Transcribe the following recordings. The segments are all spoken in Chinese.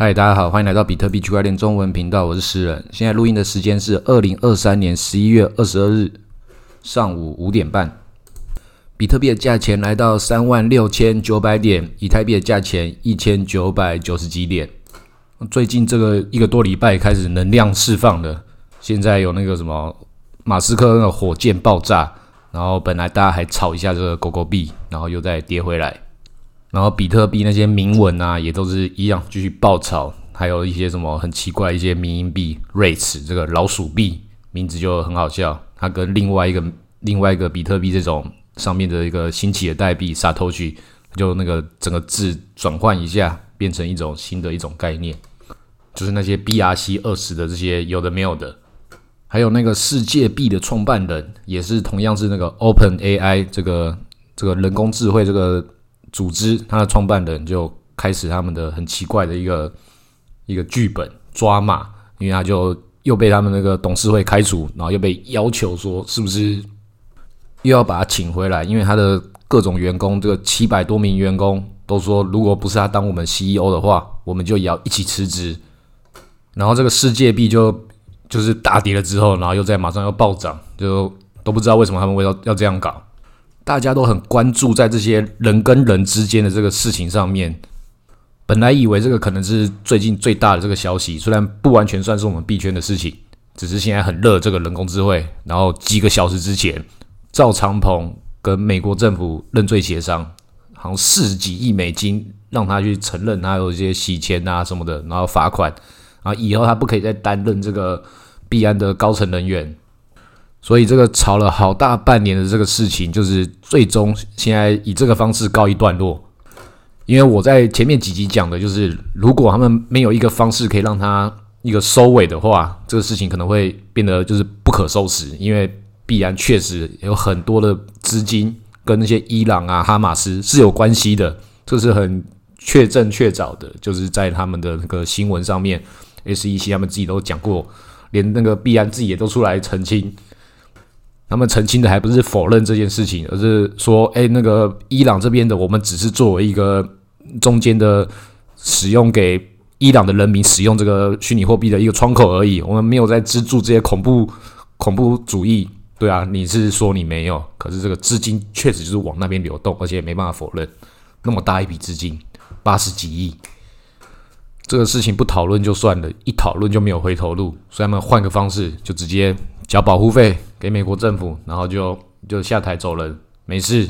嗨，大家好，欢迎来到比特币区块链中文频道，我是诗人。现在录音的时间是二零二三年十一月二十二日上午五点半。比特币的价钱来到三万六千九百点，以太币的价钱一千九百九十几点。最近这个一个多礼拜开始能量释放了，现在有那个什么马斯克那个火箭爆炸，然后本来大家还炒一下这个狗狗币，然后又再跌回来。然后比特币那些铭文啊，也都是一样继续爆炒，还有一些什么很奇怪一些民营币 r a t e 这个老鼠币名字就很好笑，它跟另外一个另外一个比特币这种上面的一个新起的代币 Satoshi，就那个整个字转换一下，变成一种新的一种概念，就是那些 BRC 二十的这些有的没有的，还有那个世界币的创办人也是同样是那个 Open AI 这个这个人工智慧这个。组织他的创办人就开始他们的很奇怪的一个一个剧本抓马，因为他就又被他们那个董事会开除，然后又被要求说是不是又要把他请回来，因为他的各种员工这个七百多名员工都说，如果不是他当我们 CEO 的话，我们就也要一起辞职。然后这个世界币就就是大跌了之后，然后又在马上要暴涨，就都不知道为什么他们会要要这样搞。大家都很关注在这些人跟人之间的这个事情上面。本来以为这个可能是最近最大的这个消息，虽然不完全算是我们币圈的事情，只是现在很热这个人工智慧。然后几个小时之前，赵长鹏跟美国政府认罪协商，好像四十几亿美金让他去承认他有一些洗钱啊什么的，然后罚款，然后以后他不可以再担任这个币安的高层人员。所以这个吵了好大半年的这个事情，就是最终现在以这个方式告一段落。因为我在前面几集讲的，就是如果他们没有一个方式可以让他一个收尾的话，这个事情可能会变得就是不可收拾。因为必然确实有很多的资金跟那些伊朗啊、哈马斯是有关系的，这是很确证确凿的，就是在他们的那个新闻上面，SEC 他们自己都讲过，连那个必然自己也都出来澄清。他们澄清的还不是否认这件事情，而是说：“哎，那个伊朗这边的，我们只是作为一个中间的使用给伊朗的人民使用这个虚拟货币的一个窗口而已，我们没有在资助这些恐怖恐怖主义。”对啊，你是说你没有？可是这个资金确实就是往那边流动，而且没办法否认那么大一笔资金，八十几亿，这个事情不讨论就算了，一讨论就没有回头路，所以他们换个方式，就直接交保护费。给美国政府，然后就就下台走人，没事。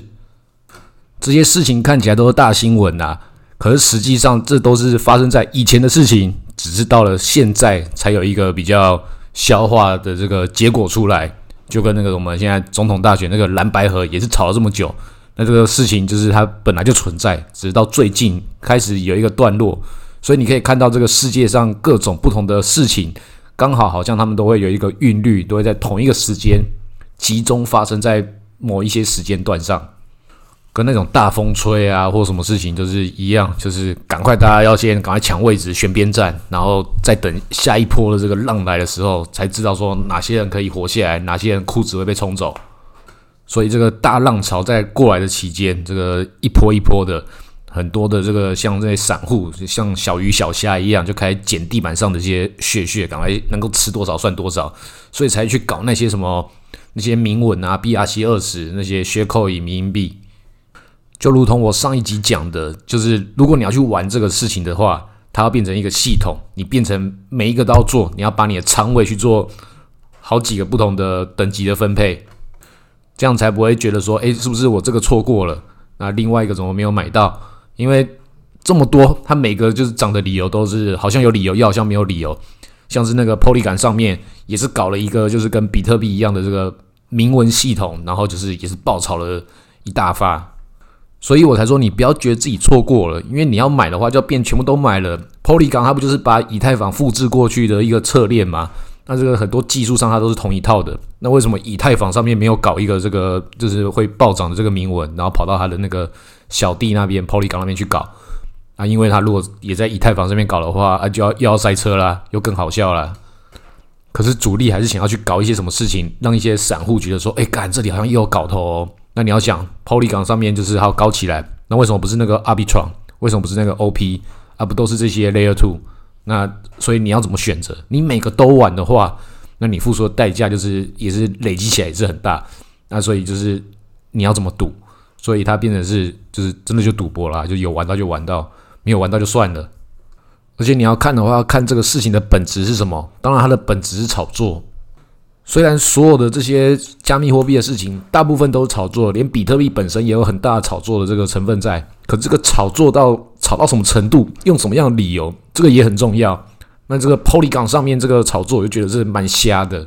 这些事情看起来都是大新闻呐，可是实际上这都是发生在以前的事情，只是到了现在才有一个比较消化的这个结果出来。就跟那个我们现在总统大选那个蓝白河也是吵了这么久，那这个事情就是它本来就存在，只是到最近开始有一个段落。所以你可以看到这个世界上各种不同的事情。刚好好像他们都会有一个韵律，都会在同一个时间集中发生在某一些时间段上，跟那种大风吹啊或什么事情就是一样，就是赶快大家要先赶快抢位置选边站，然后再等下一波的这个浪来的时候，才知道说哪些人可以活下来，哪些人裤子会被冲走。所以这个大浪潮在过来的期间，这个一波一波的。很多的这个像这些散户，像小鱼小虾一样，就开始捡地板上的这些血血，赶快能够吃多少算多少，所以才去搞那些什么那些铭文啊，BRC 二十那些血扣以冥币。就如同我上一集讲的，就是如果你要去玩这个事情的话，它要变成一个系统，你变成每一个都要做，你要把你的仓位去做好几个不同的等级的分配，这样才不会觉得说，诶，是不是我这个错过了？那另外一个怎么没有买到？因为这么多，它每个就是涨的理由都是好像有理由，又好像没有理由。像是那个 Polygon 上面也是搞了一个，就是跟比特币一样的这个铭文系统，然后就是也是爆炒了一大发。所以我才说你不要觉得自己错过了，因为你要买的话就要变全部都买了。Polygon 它不就是把以太坊复制过去的一个侧链吗？那这个很多技术上它都是同一套的。那为什么以太坊上面没有搞一个这个就是会暴涨的这个铭文，然后跑到它的那个？小弟那边，Polygon 那边去搞啊，因为他如果也在以太坊这边搞的话啊，就要又要塞车啦，又更好笑了。可是主力还是想要去搞一些什么事情，让一些散户觉得说，哎，干这里好像又有搞头哦。那你要想，Polygon 上面就是要高起来，那为什么不是那个 Arbitron？为什么不是那个 OP？啊，不都是这些 Layer Two？那所以你要怎么选择？你每个都玩的话，那你付出的代价就是也是累积起来也是很大。那所以就是你要怎么赌？所以它变成是就是真的就赌博啦，就有玩到就玩到，没有玩到就算了。而且你要看的话，看这个事情的本质是什么。当然，它的本质是炒作。虽然所有的这些加密货币的事情，大部分都是炒作，连比特币本身也有很大的炒作的这个成分在。可这个炒作到炒到什么程度，用什么样的理由，这个也很重要。那这个 Polygon 上面这个炒作，我就觉得是蛮瞎的，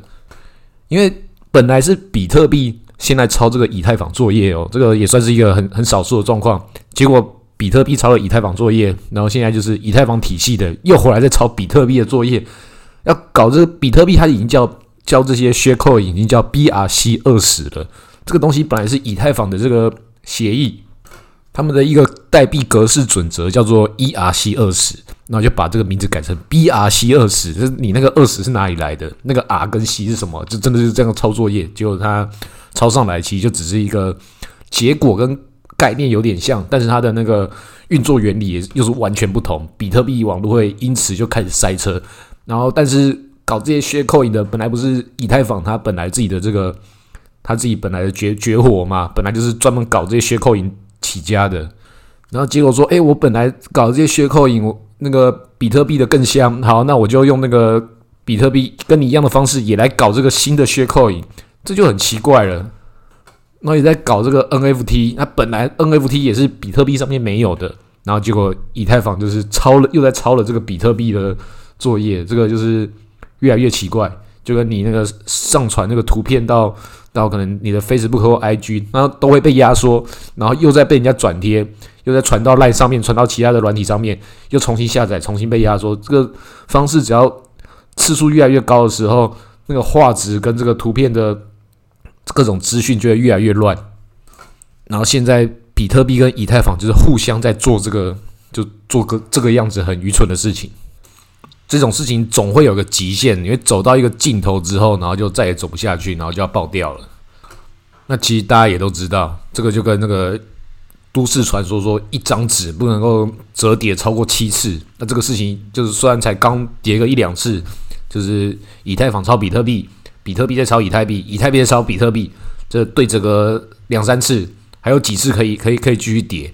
因为本来是比特币现在抄这个以太坊作业哦，这个也算是一个很很少数的状况。结果。比特币抄了以太坊作业，然后现在就是以太坊体系的又回来在抄比特币的作业，要搞这个比特币，它已经叫叫这些 share 已经叫 BRC 二十了。这个东西本来是以太坊的这个协议，他们的一个代币格式准则叫做 ERC 二十，那就把这个名字改成 BRC 二十。就是你那个二十是哪里来的？那个 R 跟 C 是什么？就真的是这样抄作业，结果它抄上来其实就只是一个结果跟。概念有点像，但是它的那个运作原理又是完全不同。比特币网络会因此就开始塞车，然后但是搞这些血扣引的本来不是以太坊，它本来自己的这个它自己本来的绝绝活嘛，本来就是专门搞这些血扣引起家的。然后结果说，哎，我本来搞这些血扣影，我那个比特币的更香，好，那我就用那个比特币跟你一样的方式，也来搞这个新的血扣影，这就很奇怪了。那也在搞这个 NFT，那本来 NFT 也是比特币上面没有的，然后结果以太坊就是抄了，又在抄了这个比特币的作业，这个就是越来越奇怪，就跟你那个上传那个图片到到可能你的 Facebook 或 IG，然后都会被压缩，然后又在被人家转贴，又在传到 Line 上面，传到其他的软体上面，又重新下载，重新被压缩。这个方式只要次数越来越高的时候，那个画质跟这个图片的。各种资讯就会越来越乱，然后现在比特币跟以太坊就是互相在做这个，就做个这个样子很愚蠢的事情。这种事情总会有个极限，因为走到一个尽头之后，然后就再也走不下去，然后就要爆掉了。那其实大家也都知道，这个就跟那个都市传说说一张纸不能够折叠超过七次。那这个事情就是虽然才刚叠个一两次，就是以太坊抄比特币。比特币在抄以太币，以太币再抄比特币，这对折个两三次，还有几次可以可以可以继续叠，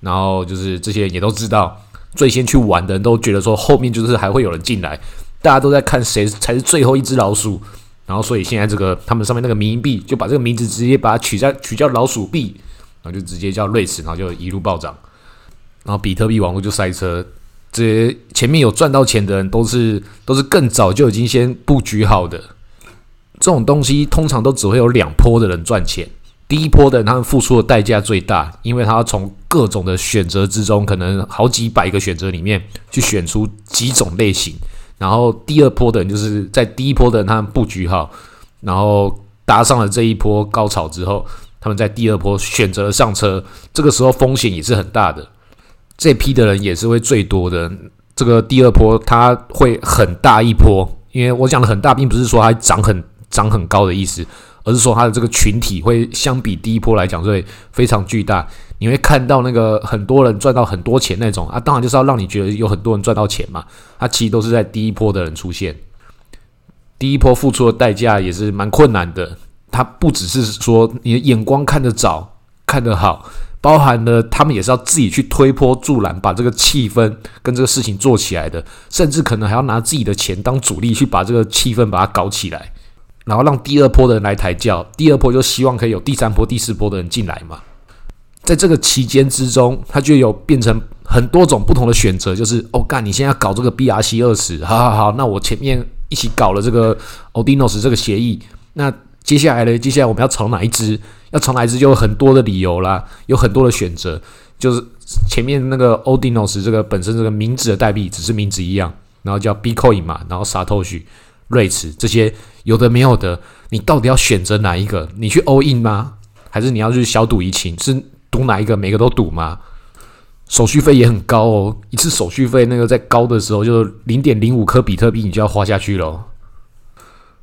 然后就是这些也都知道，最先去玩的人都觉得说后面就是还会有人进来，大家都在看谁才是最后一只老鼠，然后所以现在这个他们上面那个民币就把这个名字直接把它取在取叫老鼠币，然后就直接叫瑞驰，然后就一路暴涨，然后比特币网络就塞车，这些前面有赚到钱的人都是都是更早就已经先布局好的。这种东西通常都只会有两波的人赚钱。第一波的人，他们付出的代价最大，因为他要从各种的选择之中，可能好几百个选择里面去选出几种类型。然后第二波的人，就是在第一波的人，他们布局好，然后搭上了这一波高潮之后，他们在第二波选择上车，这个时候风险也是很大的。这批的人也是会最多的。这个第二波它会很大一波，因为我讲的很大，并不是说它涨很。涨很高的意思，而是说它的这个群体会相比第一波来讲会非常巨大。你会看到那个很多人赚到很多钱那种啊，当然就是要让你觉得有很多人赚到钱嘛。它其实都是在第一波的人出现，第一波付出的代价也是蛮困难的。它不只是说你的眼光看得早、看得好，包含了他们也是要自己去推波助澜，把这个气氛跟这个事情做起来的，甚至可能还要拿自己的钱当主力去把这个气氛把它搞起来。然后让第二波的人来抬轿，第二波就希望可以有第三波、第四波的人进来嘛。在这个期间之中，他就有变成很多种不同的选择，就是哦干，你现在搞这个 BRC 二十，好好好，那我前面一起搞了这个 Odinos 这个协议，那接下来呢？接下来我们要炒哪一支？要炒哪一支就有很多的理由啦，有很多的选择。就是前面那个 Odinos 这个本身这个名字的代币只是名字一样，然后叫 Bitcoin 嘛，然后 Satoshi。瑞驰这些有的没有的，你到底要选择哪一个？你去 all in 吗？还是你要去小赌怡情？是赌哪一个？每个都赌吗？手续费也很高哦，一次手续费那个在高的时候就零点零五颗比特币，你就要花下去了。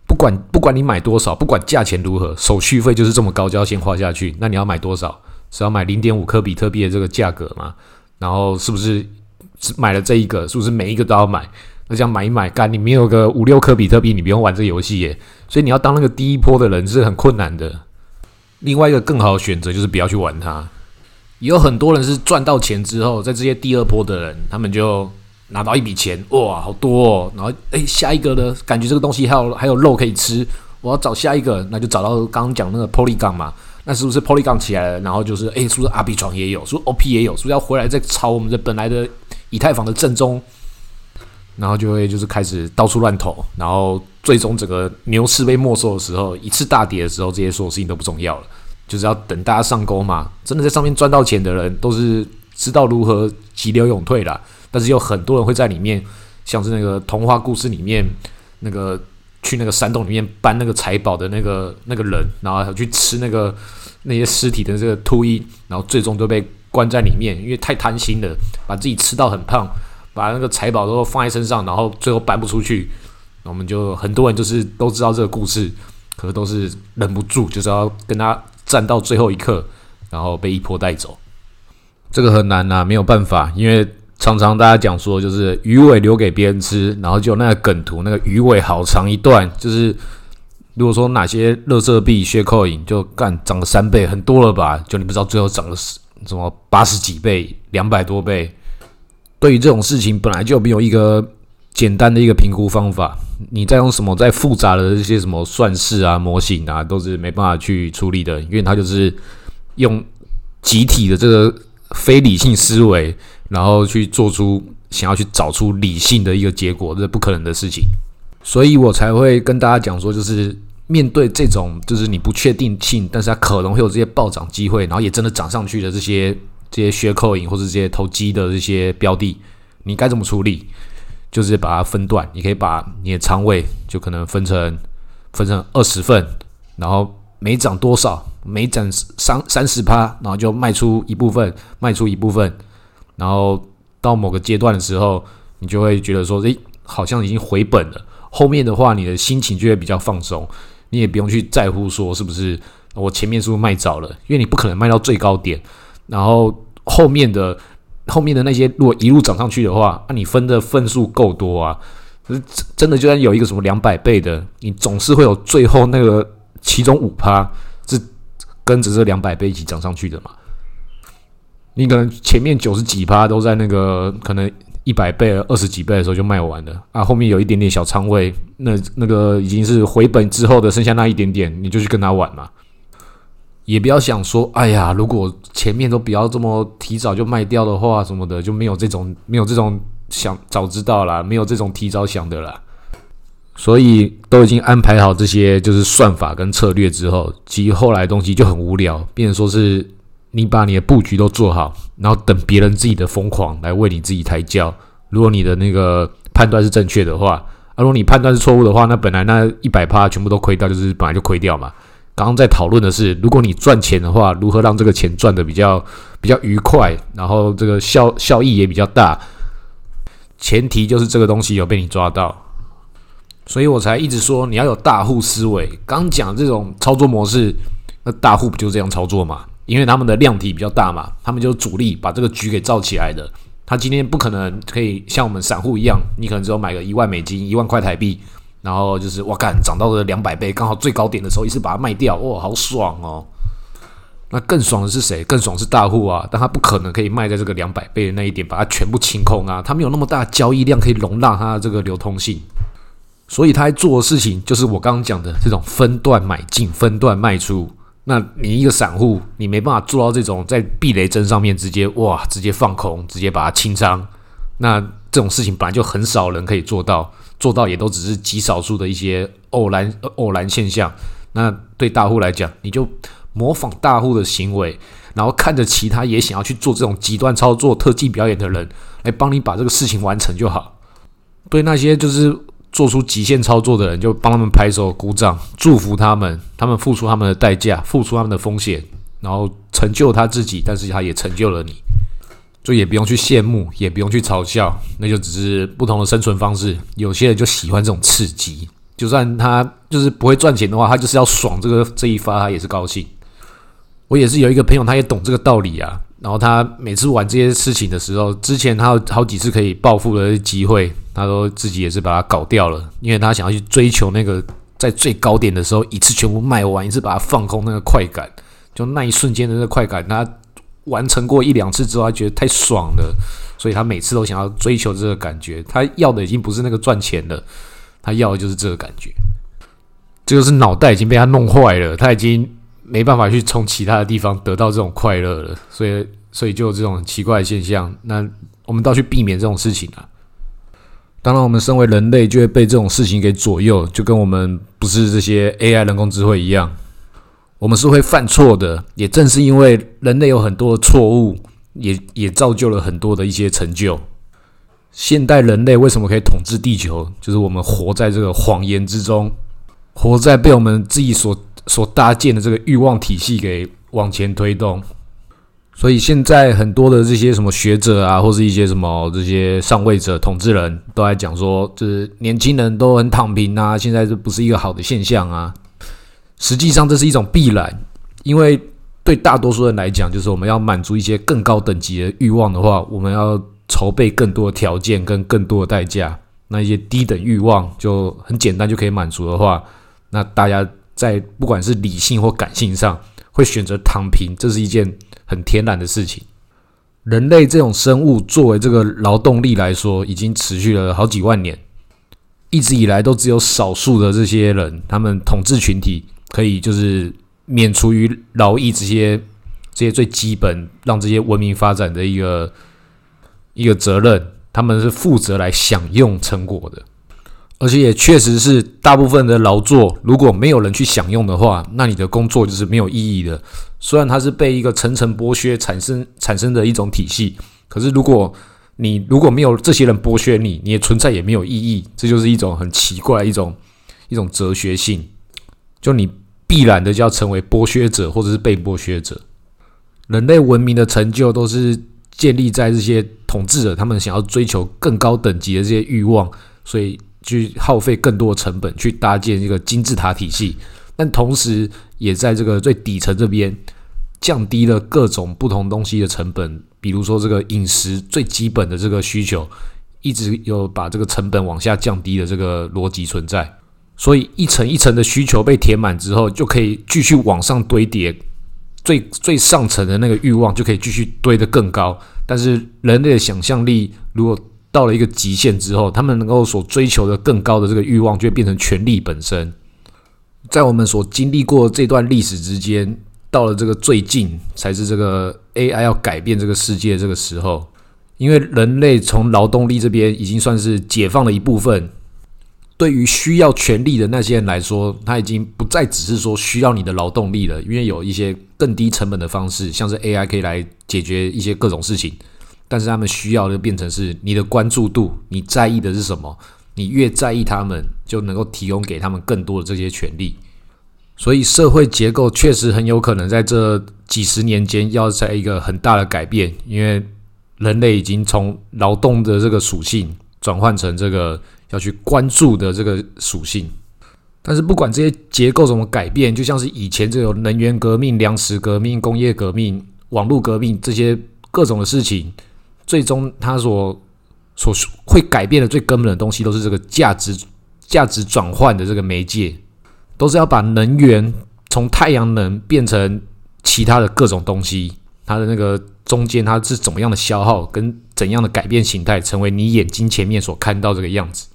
不管不管你买多少，不管价钱如何，手续费就是这么高，就要先花下去。那你要买多少？是要买零点五颗比特币的这个价格吗？然后是不是买了这一个？是不是每一个都要买？那这样买一买，干你没有个五六颗比特币，你不用玩这游戏耶。所以你要当那个第一波的人是很困难的。另外一个更好的选择就是不要去玩它。也有很多人是赚到钱之后，在这些第二波的人，他们就拿到一笔钱，哇，好多哦。然后诶，下一个呢，感觉这个东西还有还有肉可以吃，我要找下一个，那就找到刚刚讲那个 Polygon 嘛。那是不是 Polygon 起来了？然后就是诶，是不是 R B 床也有？是不是 O P 也有？是不是要回来再炒我们的本来的以太坊的正宗？然后就会就是开始到处乱投，然后最终整个牛市被没收的时候，一次大跌的时候，这些所有事情都不重要了，就是要等大家上钩嘛。真的在上面赚到钱的人，都是知道如何急流勇退啦。但是有很多人会在里面，像是那个童话故事里面那个去那个山洞里面搬那个财宝的那个那个人，然后去吃那个那些尸体的这个秃鹰，然后最终都被关在里面，因为太贪心了，把自己吃到很胖。把那个财宝都放在身上，然后最后搬不出去，我们就很多人就是都知道这个故事，可是都是忍不住，就是要跟他战到最后一刻，然后被一波带走。这个很难呐，没有办法，因为常常大家讲说，就是鱼尾留给别人吃，然后就那个梗图，那个鱼尾好长一段，就是如果说哪些乐色币、血扣影就干涨了三倍，很多了吧？就你不知道最后涨了什么八十几倍、两百多倍。对于这种事情，本来就没有一个简单的一个评估方法。你再用什么再复杂的这些什么算式啊、模型啊，都是没办法去处理的，因为它就是用集体的这个非理性思维，然后去做出想要去找出理性的一个结果，这是不可能的事情。所以我才会跟大家讲说，就是面对这种就是你不确定性，但是它可能会有这些暴涨机会，然后也真的涨上去的这些。这些血扣影或者这些投机的这些标的，你该怎么处理？就是把它分段，你可以把你的仓位就可能分成分成二十份，然后每涨多少，每涨三三十趴，然后就卖出一部分，卖出一部分，然后到某个阶段的时候，你就会觉得说，诶，好像已经回本了。后面的话，你的心情就会比较放松，你也不用去在乎说是不是我前面是不是卖早了，因为你不可能卖到最高点，然后。后面的后面的那些，如果一路涨上去的话，那你分的份数够多啊！是真的，就算有一个什么两百倍的，你总是会有最后那个其中五趴是跟着这两百倍一起涨上去的嘛？你可能前面九十几趴都在那个可能一百倍、二十几倍的时候就卖完了啊，后面有一点点小仓位，那那个已经是回本之后的剩下那一点点，你就去跟他玩嘛。也不要想说，哎呀，如果前面都不要这么提早就卖掉的话，什么的就没有这种没有这种想早知道啦，没有这种提早想的啦。所以都已经安排好这些就是算法跟策略之后，其实后来东西就很无聊，变成说是你把你的布局都做好，然后等别人自己的疯狂来为你自己抬轿。如果你的那个判断是正确的话，而如果你判断是错误的话，那本来那一百趴全部都亏掉，就是本来就亏掉嘛。刚刚在讨论的是，如果你赚钱的话，如何让这个钱赚的比较比较愉快，然后这个效效益也比较大。前提就是这个东西有被你抓到，所以我才一直说你要有大户思维。刚讲这种操作模式，那大户不就这样操作嘛？因为他们的量体比较大嘛，他们就是主力把这个局给造起来的。他今天不可能可以像我们散户一样，你可能只有买个一万美金、一万块台币。然后就是我干涨到了两百倍，刚好最高点的时候一次把它卖掉，哇，好爽哦！那更爽的是谁？更爽是大户啊，但他不可能可以卖在这个两百倍的那一点，把它全部清空啊，他没有那么大交易量可以容纳它的这个流通性，所以他做的事情就是我刚刚讲的这种分段买进、分段卖出。那你一个散户，你没办法做到这种在避雷针上面直接哇，直接放空，直接把它清仓。那这种事情本来就很少人可以做到。做到也都只是极少数的一些偶然偶然现象。那对大户来讲，你就模仿大户的行为，然后看着其他也想要去做这种极端操作、特技表演的人来帮你把这个事情完成就好。对那些就是做出极限操作的人，就帮他们拍手鼓掌，祝福他们。他们付出他们的代价，付出他们的风险，然后成就他自己，但是他也成就了你。就也不用去羡慕，也不用去嘲笑，那就只是不同的生存方式。有些人就喜欢这种刺激，就算他就是不会赚钱的话，他就是要爽这个这一发，他也是高兴。我也是有一个朋友，他也懂这个道理啊。然后他每次玩这些事情的时候，之前他有好几次可以暴富的机会，他说自己也是把它搞掉了，因为他想要去追求那个在最高点的时候一次全部卖完，一次把它放空那个快感，就那一瞬间的那个快感，他完成过一两次之后，他觉得太爽了，所以他每次都想要追求这个感觉。他要的已经不是那个赚钱了，他要的就是这个感觉。这就是脑袋已经被他弄坏了，他已经没办法去从其他的地方得到这种快乐了，所以所以就有这种奇怪的现象。那我们都要去避免这种事情啊。当然，我们身为人类就会被这种事情给左右，就跟我们不是这些 AI 人工智慧一样，我们是会犯错的。也正是因为人类有很多的错误，也也造就了很多的一些成就。现代人类为什么可以统治地球？就是我们活在这个谎言之中。活在被我们自己所所搭建的这个欲望体系给往前推动，所以现在很多的这些什么学者啊，或是一些什么这些上位者、统治人都在讲说，就是年轻人都很躺平啊，现在这不是一个好的现象啊。实际上这是一种必然，因为对大多数人来讲，就是我们要满足一些更高等级的欲望的话，我们要筹备更多的条件跟更多的代价。那一些低等欲望就很简单就可以满足的话。那大家在不管是理性或感性上，会选择躺平，这是一件很天然的事情。人类这种生物作为这个劳动力来说，已经持续了好几万年，一直以来都只有少数的这些人，他们统治群体可以就是免除于劳役这些这些最基本让这些文明发展的一个一个责任，他们是负责来享用成果的。而且也确实是，大部分的劳作如果没有人去享用的话，那你的工作就是没有意义的。虽然它是被一个层层剥削产生产生的一种体系，可是如果你如果没有这些人剥削你，你的存在也没有意义。这就是一种很奇怪一种一种哲学性，就你必然的就要成为剥削者或者是被剥削者。人类文明的成就都是建立在这些统治者他们想要追求更高等级的这些欲望，所以。去耗费更多的成本去搭建一个金字塔体系，但同时也在这个最底层这边降低了各种不同东西的成本，比如说这个饮食最基本的这个需求，一直有把这个成本往下降低的这个逻辑存在。所以一层一层的需求被填满之后，就可以继续往上堆叠，最最上层的那个欲望就可以继续堆得更高。但是人类的想象力如果到了一个极限之后，他们能够所追求的更高的这个欲望，就会变成权力本身。在我们所经历过这段历史之间，到了这个最近，才是这个 AI 要改变这个世界这个时候。因为人类从劳动力这边已经算是解放了一部分，对于需要权力的那些人来说，他已经不再只是说需要你的劳动力了，因为有一些更低成本的方式，像是 AI 可以来解决一些各种事情。但是他们需要的变成是你的关注度，你在意的是什么？你越在意他们，就能够提供给他们更多的这些权利。所以社会结构确实很有可能在这几十年间要在一个很大的改变，因为人类已经从劳动的这个属性转换成这个要去关注的这个属性。但是不管这些结构怎么改变，就像是以前这种能源革命、粮食革命、工业革命、网络革命这些各种的事情。最终，它所所会改变的最根本的东西，都是这个价值价值转换的这个媒介，都是要把能源从太阳能变成其他的各种东西。它的那个中间，它是怎么样的消耗，跟怎样的改变形态，成为你眼睛前面所看到这个样子。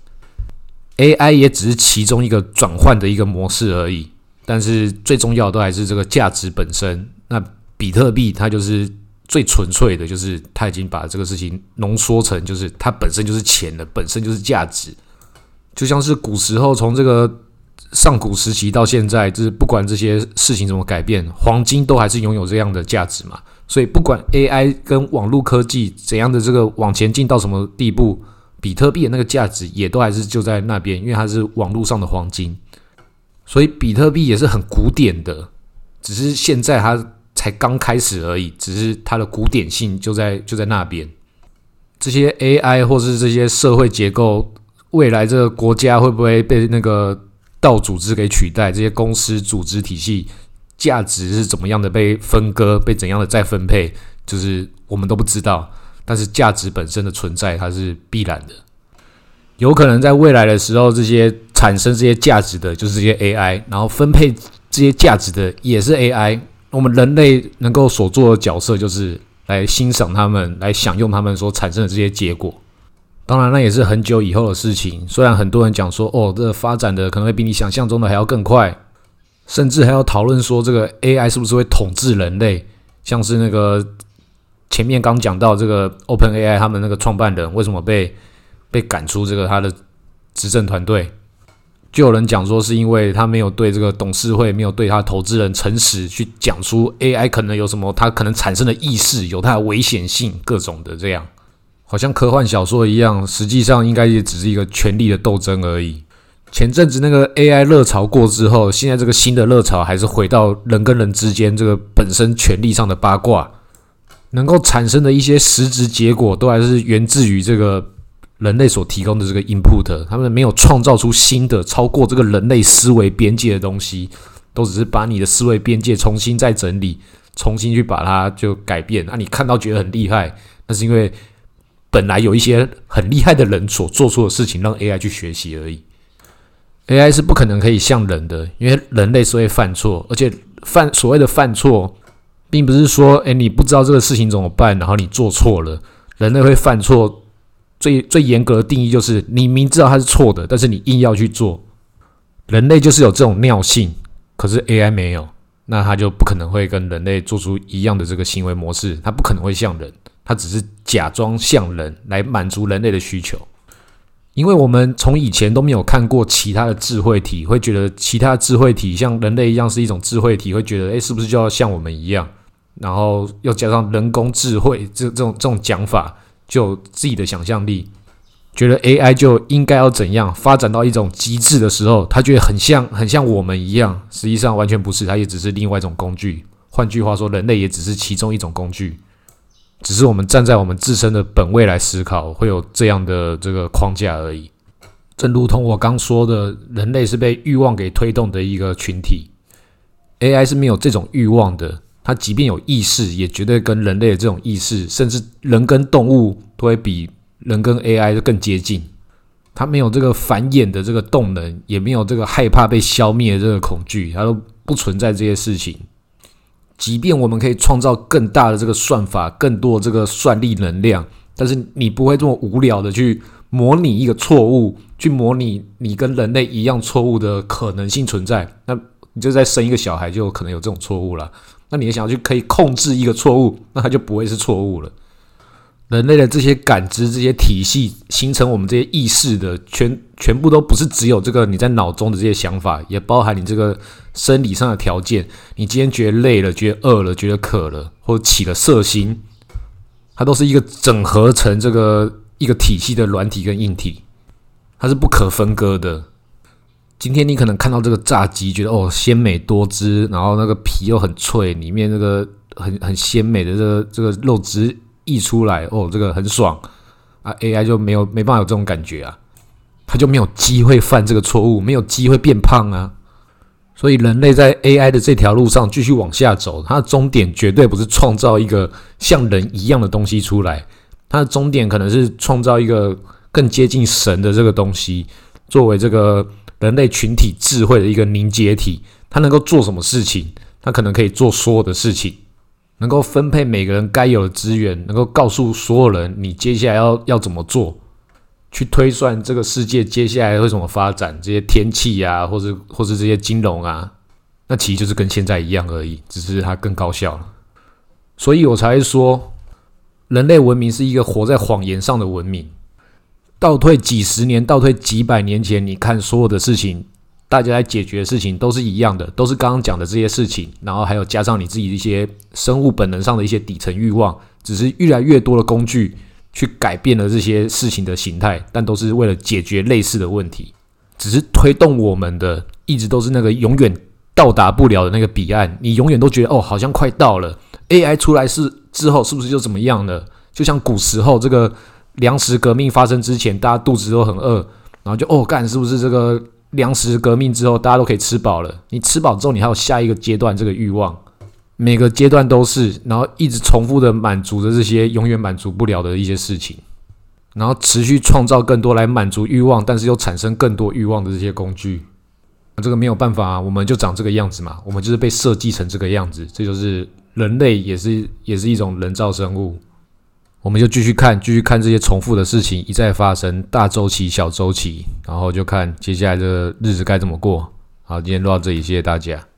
AI 也只是其中一个转换的一个模式而已，但是最重要的都还是这个价值本身。那比特币，它就是。最纯粹的就是它已经把这个事情浓缩成，就是它本身就是钱的，本身就是价值。就像是古时候从这个上古时期到现在，就是不管这些事情怎么改变，黄金都还是拥有这样的价值嘛。所以不管 AI 跟网络科技怎样的这个往前进到什么地步，比特币的那个价值也都还是就在那边，因为它是网络上的黄金。所以比特币也是很古典的，只是现在它。才刚开始而已，只是它的古典性就在就在那边。这些 AI 或是这些社会结构，未来这个国家会不会被那个道组织给取代？这些公司组织体系价值是怎么样的被分割，被怎样的再分配，就是我们都不知道。但是价值本身的存在，它是必然的。有可能在未来的时候，这些产生这些价值的就是这些 AI，然后分配这些价值的也是 AI。我们人类能够所做的角色就是来欣赏他们，来享用他们所产生的这些结果。当然，那也是很久以后的事情。虽然很多人讲说，哦，这发展的可能会比你想象中的还要更快，甚至还要讨论说，这个 AI 是不是会统治人类？像是那个前面刚讲到这个 OpenAI，他们那个创办人为什么被被赶出这个他的执政团队？就有人讲说，是因为他没有对这个董事会，没有对他投资人诚实，去讲出 AI 可能有什么，它可能产生的意识，有它的危险性，各种的这样，好像科幻小说一样，实际上应该也只是一个权力的斗争而已。前阵子那个 AI 热潮过之后，现在这个新的热潮还是回到人跟人之间这个本身权力上的八卦，能够产生的一些实质结果，都还是源自于这个。人类所提供的这个 input，他们没有创造出新的超过这个人类思维边界的东西，都只是把你的思维边界重新再整理，重新去把它就改变。那你看到觉得很厉害，那是因为本来有一些很厉害的人所做出的事情，让 AI 去学习而已。AI 是不可能可以像人的，因为人类是会犯错，而且犯所谓的犯错，并不是说诶你不知道这个事情怎么办，然后你做错了，人类会犯错。最最严格的定义就是，你明知道它是错的，但是你硬要去做。人类就是有这种尿性，可是 AI 没有，那它就不可能会跟人类做出一样的这个行为模式，它不可能会像人，它只是假装像人来满足人类的需求。因为我们从以前都没有看过其他的智慧体，会觉得其他智慧体像人类一样是一种智慧体，会觉得诶，是不是就要像我们一样？然后又加上人工智慧这这种这种讲法。就自己的想象力，觉得 AI 就应该要怎样发展到一种极致的时候，他觉得很像很像我们一样，实际上完全不是，它也只是另外一种工具。换句话说，人类也只是其中一种工具，只是我们站在我们自身的本位来思考，会有这样的这个框架而已。正如同我刚说的，人类是被欲望给推动的一个群体，AI 是没有这种欲望的。它即便有意识，也绝对跟人类的这种意识，甚至人跟动物都会比人跟 AI 更接近。它没有这个繁衍的这个动能，也没有这个害怕被消灭的这个恐惧，它都不存在这些事情。即便我们可以创造更大的这个算法，更多这个算力能量，但是你不会这么无聊的去模拟一个错误，去模拟你跟人类一样错误的可能性存在。那你就再生一个小孩，就可能有这种错误了。那你想要去可以控制一个错误，那它就不会是错误了。人类的这些感知、这些体系形成我们这些意识的，全全部都不是只有这个你在脑中的这些想法，也包含你这个生理上的条件。你今天觉得累了，觉得饿了，觉得渴了，或者起了色心，它都是一个整合成这个一个体系的软体跟硬体，它是不可分割的。今天你可能看到这个炸鸡，觉得哦鲜美多汁，然后那个皮又很脆，里面那个很很鲜美的这个这个肉汁溢出来，哦这个很爽啊！AI 就没有没办法有这种感觉啊，它就没有机会犯这个错误，没有机会变胖啊。所以人类在 AI 的这条路上继续往下走，它的终点绝对不是创造一个像人一样的东西出来，它的终点可能是创造一个更接近神的这个东西，作为这个。人类群体智慧的一个凝结体，它能够做什么事情？它可能可以做所有的事情，能够分配每个人该有的资源，能够告诉所有人你接下来要要怎么做，去推算这个世界接下来会怎么发展，这些天气啊，或者或是这些金融啊，那其实就是跟现在一样而已，只是它更高效了。所以我才会说，人类文明是一个活在谎言上的文明。倒退几十年，倒退几百年前，你看所有的事情，大家在解决的事情都是一样的，都是刚刚讲的这些事情，然后还有加上你自己一些生物本能上的一些底层欲望，只是越来越多的工具去改变了这些事情的形态，但都是为了解决类似的问题，只是推动我们的一直都是那个永远到达不了的那个彼岸，你永远都觉得哦，好像快到了，AI 出来是之后是不是就怎么样了？就像古时候这个。粮食革命发生之前，大家肚子都很饿，然后就哦干，是不是这个粮食革命之后，大家都可以吃饱了？你吃饱之后，你还有下一个阶段这个欲望，每个阶段都是，然后一直重复的满足着这些永远满足不了的一些事情。然后持续创造更多来满足欲望，但是又产生更多欲望的这些工具。这个没有办法啊，我们就长这个样子嘛，我们就是被设计成这个样子，这就是人类，也是也是一种人造生物。我们就继续看，继续看这些重复的事情一再发生，大周期、小周期，然后就看接下来的日子该怎么过。好，今天录到这里，谢谢大家。